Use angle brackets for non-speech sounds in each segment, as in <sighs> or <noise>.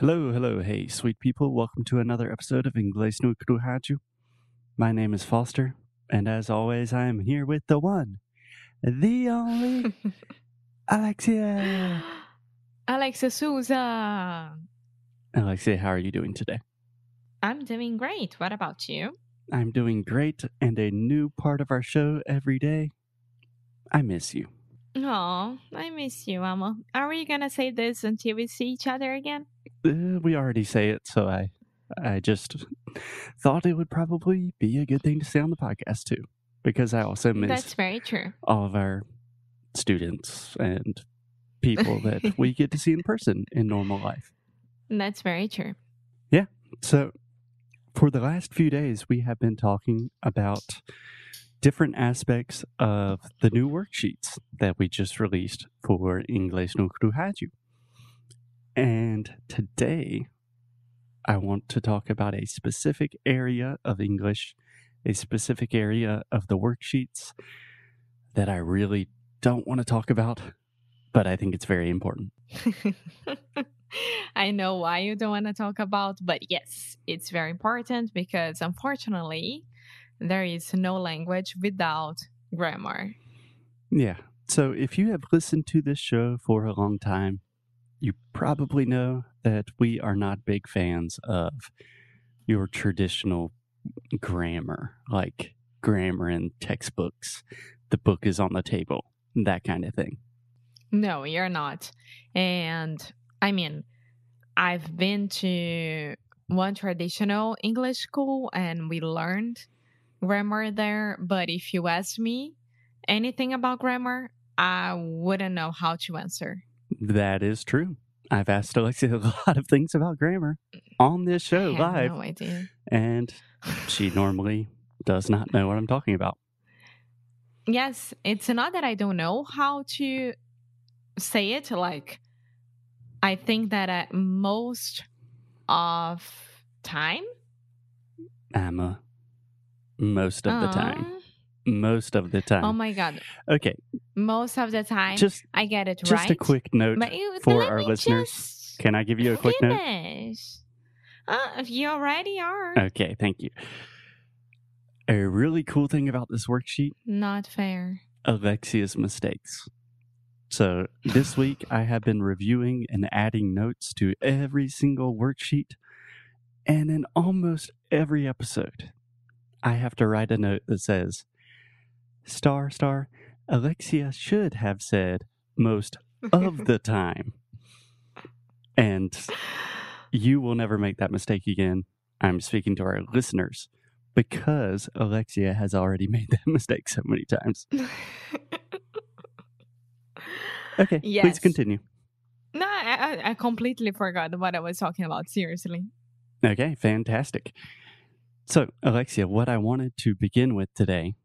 Hello, hello, hey, sweet people. Welcome to another episode of Inglês no Rádio. My name is Foster, and as always, I am here with the one, the only, <laughs> Alexia. <gasps> Alexia Souza. Alexia, how are you doing today? I'm doing great. What about you? I'm doing great, and a new part of our show every day. I miss you. Oh, I miss you, Emma. Are we gonna say this until we see each other again? Uh, we already say it, so I, I just thought it would probably be a good thing to say on the podcast too, because I also miss That's very true. all of our students and people that we <laughs> get to see in person in normal life. That's very true. Yeah. So, for the last few days, we have been talking about different aspects of the new worksheets that we just released for Inglês no Rádio. And today, I want to talk about a specific area of English, a specific area of the worksheets that I really don't want to talk about, but I think it's very important. <laughs> I know why you don't want to talk about, but yes, it's very important because unfortunately, there is no language without grammar. Yeah. So if you have listened to this show for a long time, you probably know that we are not big fans of your traditional grammar, like grammar in textbooks. The book is on the table, that kind of thing. No, you're not. And I mean, I've been to one traditional English school and we learned grammar there. But if you ask me anything about grammar, I wouldn't know how to answer. That is true. I've asked Alexia a <laughs> lot of things about grammar on this show live, no idea. and she normally does not know what I'm talking about. yes, it's not that I don't know how to say it. Like, I think that at most of time, Emma, most of the time. Most of the time. Oh my god, okay, most of the time, just I get it right. just right. a quick note But you- for let our me listeners. just Can I give you a quick note? finish. Uh, you already are. Okay, thank you. A really cool thing about this worksheet Not fair. Alexia's mistakes. So this week I have been reviewing and adding notes to every single worksheet. And in almost every episode, I have to write a note that says, Star, star, Alexia should have said most of <laughs> the time. And you will never make that mistake again. I'm speaking to our listeners because Alexia has already made that <laughs> mistake so many times. Okay, please continue. no, I, I- I completely forgot what I was talking about. Seriously. Okay, fantastic. So, Alexia, what I wanted to begin with today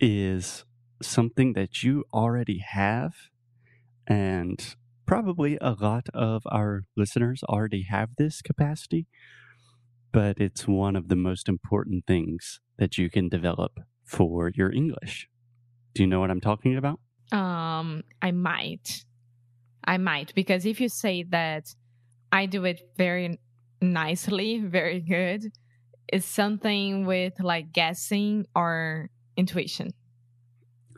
is something that you already have, and probably a lot of our listeners already have this capacity, but it's one of the most important things that you can develop for your English. Do you know what I'm talking about? Um, I might. I might because if you say that I do it very nicely, very good, it's something with like guessing or intuition.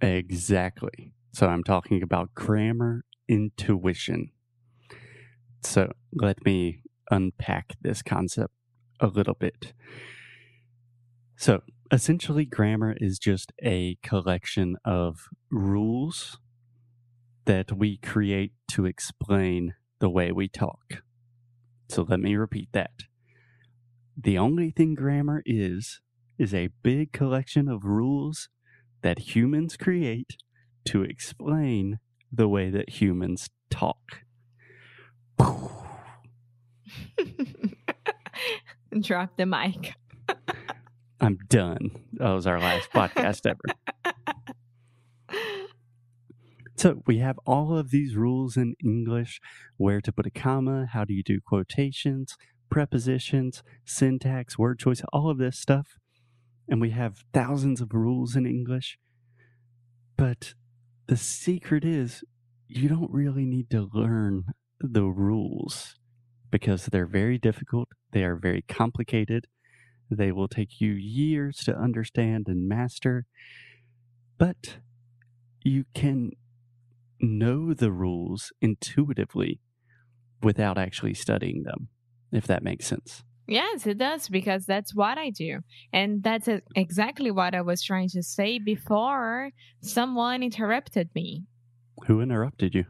Exactly. So I'm talking about grammar intuition. So let me unpack this concept a little bit. So essentially, grammar is just a collection of rules that we create to explain the way we talk. So let me repeat that. The only thing grammar is, is a big collection of rules that humans create to explain the way that humans talk. <sighs> <laughs> Drop the mic. I'm done. That was our last podcast ever. <laughs> So we have all of these rules in English where to put a comma, how do you do quotations, prepositions, syntax, word choice, all of this stuff. And we have thousands of rules in English. But the secret is you don't really need to learn the rules because they're very difficult, they are very complicated, they will take you years to understand and master, but you can know the rules intuitively without actually studying them, if that makes sense. Yes, it does because that's what I do. And that's exactly what I was trying to say before someone interrupted me. Who interrupted you?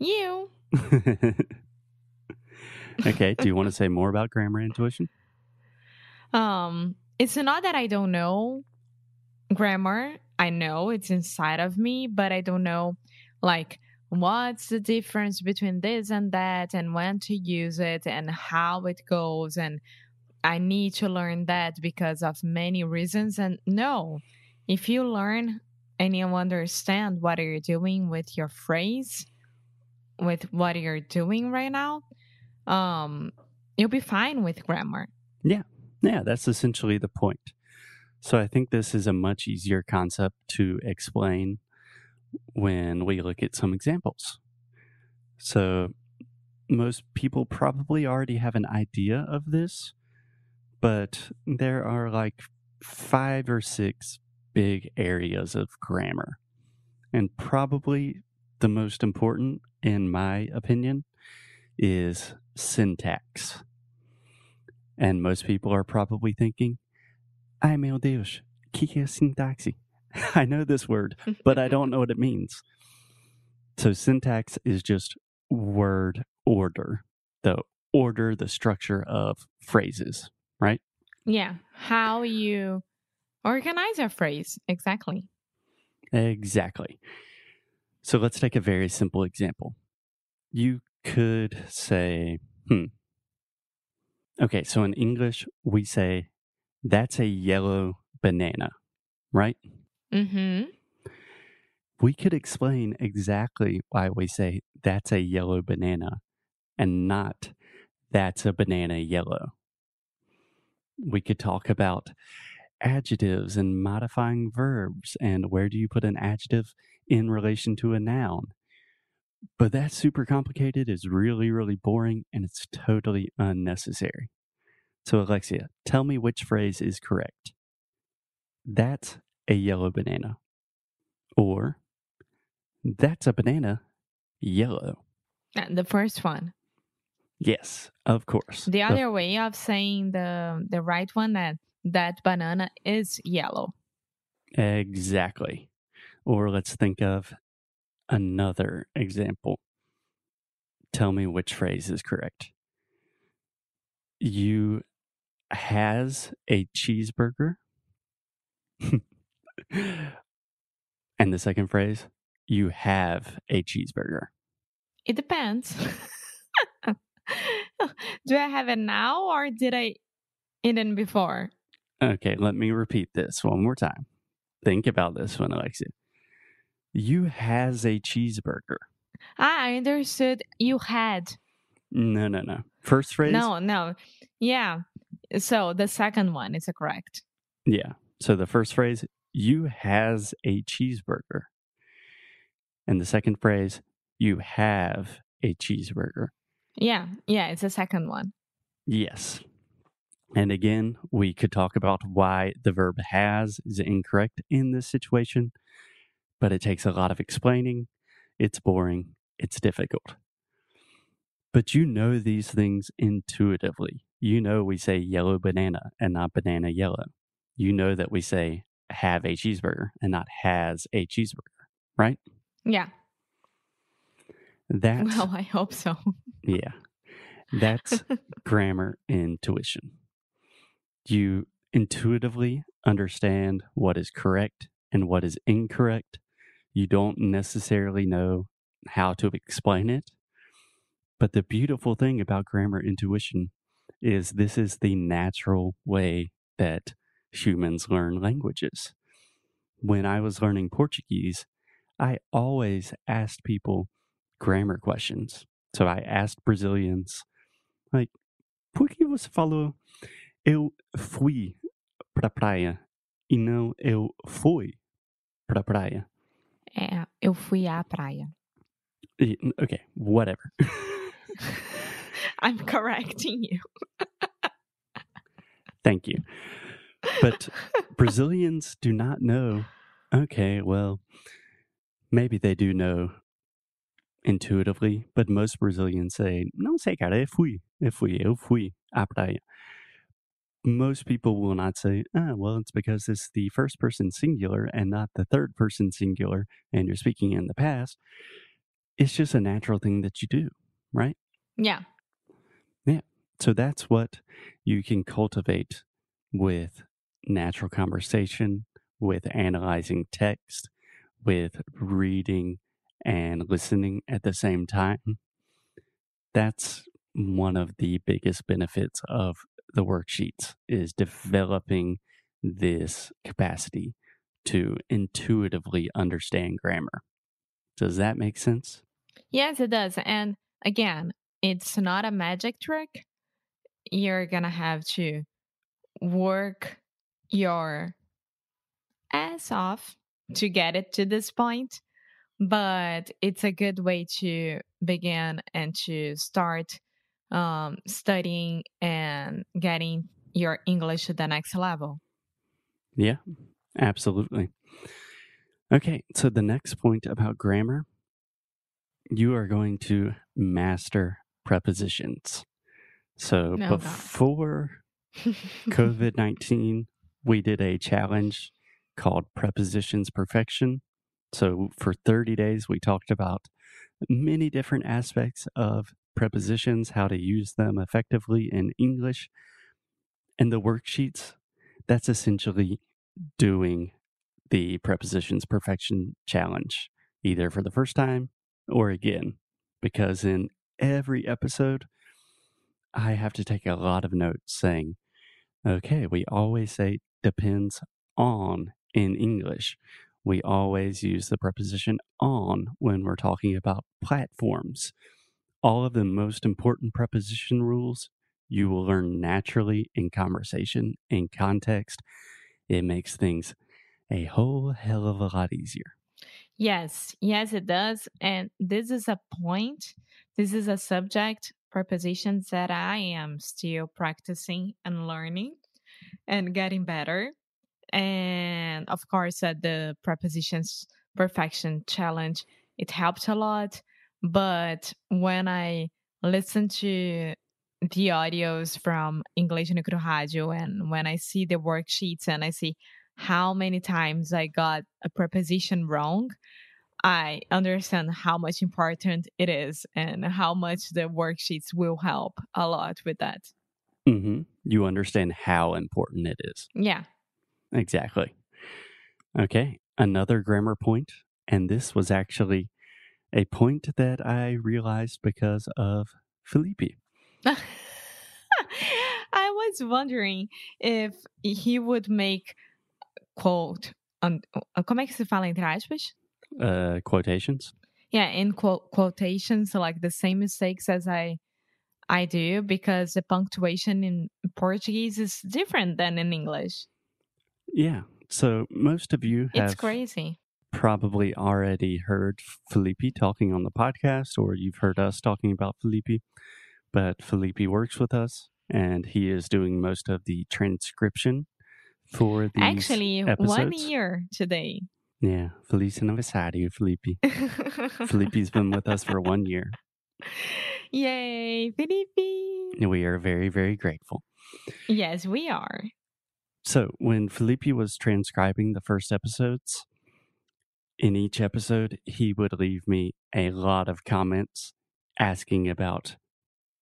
You. <laughs> okay, do you want to say more about grammar intuition? Um, it's not that I don't know grammar. I know it's inside of me, but I don't know like what's the difference between this and that and when to use it and how it goes and I need to learn that because of many reasons and no. If you learn and you understand what you're doing with your phrase, with what you're doing right now, um, you'll be fine with grammar. Yeah, yeah, that's essentially the point. So I think this is a much easier concept to explain when we look at some examples. So most people probably already have an idea of this, but there are like five or six big areas of grammar. And probably the most important, in my opinion, is syntax. And most people are probably thinking, ai meu Deus, que é sintaxe? <laughs> I know this word, but I don't know what it means. So syntax is just word order, the order, the structure of phrases, right? Yeah, how you organize a phrase. Exactly. Exactly. So let's take a very simple example. You could say, hmm. Okay, so in English, we say, that's a yellow banana, right? Mm-hmm. We could explain exactly why we say that's a yellow banana and not that's a banana yellow. We could talk about adjectives and modifying verbs and where do you put an adjective in relation to a noun. But that's super complicated, is really, really boring, and it's totally unnecessary. So, Alexia, tell me which phrase is correct. That's a yellow banana. Or, that's a banana yellow. Uh, The first one. Yes, of course. The other way of saying the the right one that that banana is yellow. Exactly. Or let's think of another example. Tell me which phrase is correct. You has a cheeseburger. <laughs> and the second phrase, you have a cheeseburger. It depends. <laughs> Do I have it now or did I eat it before? Okay, let me repeat this one more time. Think about this one, Alexia. You has a cheeseburger. Ah, I understood you had. No, no, no. First phrase? No, no. Yeah. So the second one is correct. Yeah. So the first phrase, you has a cheeseburger. And the second phrase, you have a cheeseburger. Yeah, yeah, it's the second one. Yes. And again, we could talk about why the verb has is incorrect in this situation, but it takes a lot of explaining. It's boring. It's difficult. But you know these things intuitively. You know we say yellow banana and not banana yellow. You know that we say have a cheeseburger and not has a cheeseburger, right? Yeah. That's Well, I hope so. <laughs> Yeah. That's grammar intuition. You intuitively understand what is correct and what is incorrect. You don't necessarily know how to explain it. But the beautiful thing about grammar intuition is this is the natural way that humans learn languages. When I was learning Portuguese, I always asked people grammar questions. So I asked Brazilians, like, por que você falou eu fui pra praia e não eu fui pra praia? É, eu fui à praia. Okay, whatever. <laughs> I'm correcting you. <laughs> Thank you. But Brazilians do not know. Okay, well, maybe they do know intuitively, but most Brazilians say, não sei, cara, eu fui, eu fui, eu fui à praia. Most people will not say, ah, well, it's because it's the first person singular and not the third person singular, and you're speaking in the past. It's just a natural thing that you do, right? Yeah. Yeah. So that's what you can cultivate with natural conversation, with analyzing text, with reading and listening at the same time. That's one of the biggest benefits of the worksheets is developing this capacity to intuitively understand grammar. Does that make sense? Yes, it does. And again, it's not a magic trick. You're going to have to work your ass off to get it to this point. But it's a good way to begin and to start um, studying and getting your English to the next level. Yeah, absolutely. Okay, so the next point about grammar, you are going to master prepositions. So God. before <laughs> COVID 19, we did a challenge called Prepositions Perfection. So for 30 days, we talked about many different aspects of prepositions, how to use them effectively in English. And the worksheets, that's essentially doing the Prepositions Perfection Challenge, either for the first time or again, because in every episode, I have to take a lot of notes saying, okay, we always say depends on in English. We always use the preposition on when we're talking about platforms. All of the most important preposition rules you will learn naturally in conversation, in context. It makes things a whole hell of a lot easier. Yes, yes, it does. And this is a point, this is a subject, prepositions that I am still practicing and learning and getting better. And of course, at the prepositions perfection challenge, it helped a lot. But when I listen to the audios from English no Rádio and when I see the worksheets and I see how many times I got a preposition wrong, I understand how much important it is and how much the worksheets will help a lot with that. hmm You understand how important it is. Yeah. Exactly. Okay, another grammar point, and this was actually a point that I realized because of Felipe. <laughs> I was wondering if he would make quote um, como é que se fala entre aspas? Uh, quotations. Yeah, in quote quotations like the same mistakes as I I do because the punctuation in Portuguese is different than in English. Yeah. So most of you It's crazy. probably already heard Felipe talking on the podcast, or you've heard us talking about Felipe. But Felipe works with us, and he is doing most of the transcription for these Actually, one year today. Yeah, Feliz aniversario, Felipe. <laughs> Felipe's been with us for one year. <laughs> Yay, Felipe. We are very, very grateful. Yes, we are. So, when Felipe was transcribing the first episodes, in each episode, he would leave me a lot of comments asking about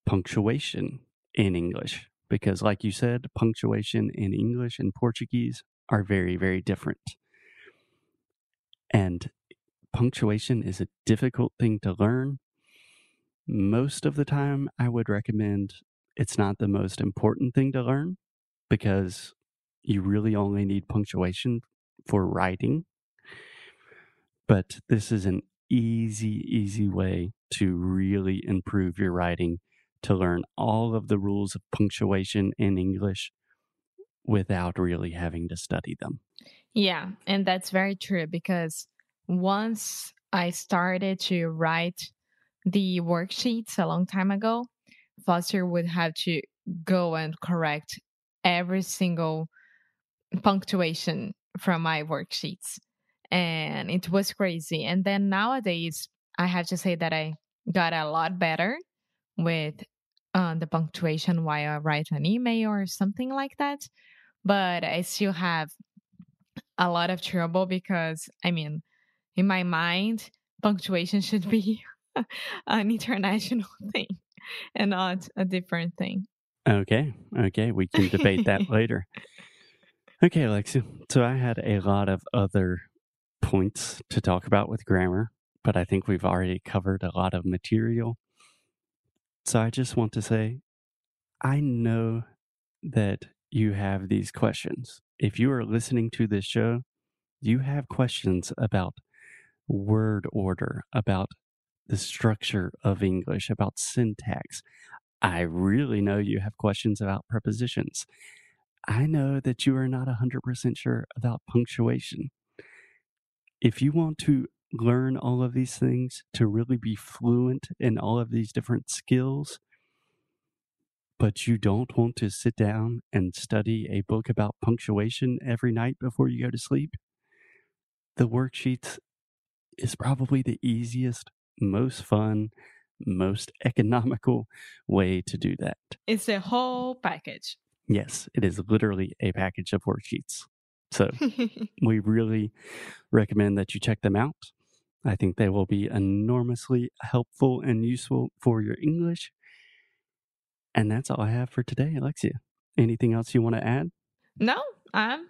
punctuation in English. Because, like you said, punctuation in English and Portuguese are very, very different. And punctuation is a difficult thing to learn. Most of the time, I would recommend it's not the most important thing to learn because you really only need punctuation for writing. But this is an easy, easy way to really improve your writing, to learn all of the rules of punctuation in English without really having to study them. Yeah, and that's very true because once I started to write the worksheets a long time ago, Foster would have to go and correct every single punctuation from my worksheets. And it was crazy. And then nowadays, I have to say that I got a lot better with uh, the punctuation while I write an email or something like that. But I still have a lot of trouble because, I mean, in my mind, punctuation should <laughs> be <laughs> an international <laughs> thing and not a different thing. Okay. Okay. We can debate that <laughs> later. Okay, Alexia. So I had a lot of other points to talk about with grammar, but I think we've already covered a lot of material. So I just want to say I know that you have these questions. If you are listening to this show, you have questions about word order, about the structure of English, about syntax. I really know you have questions about prepositions. I know that you are not 100% sure about punctuation. If you want to learn all of these things, to really be fluent in all of these different skills, but you don't want to sit down and study a book about punctuation every night before you go to sleep, the worksheets is probably the easiest, most fun, most <laughs> economical way to do that. It's a whole package. Yes, it is literally a package of worksheets. So <laughs> we really recommend that you check them out. I think they will be enormously helpful and useful for your English. And that's all I have for today, Alexia. Anything else you want to add? no, I'm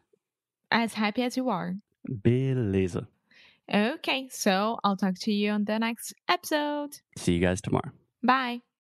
as happy as you are. Beleza. Okay, so I'll talk to you on the next episode. See you guys tomorrow. Bye.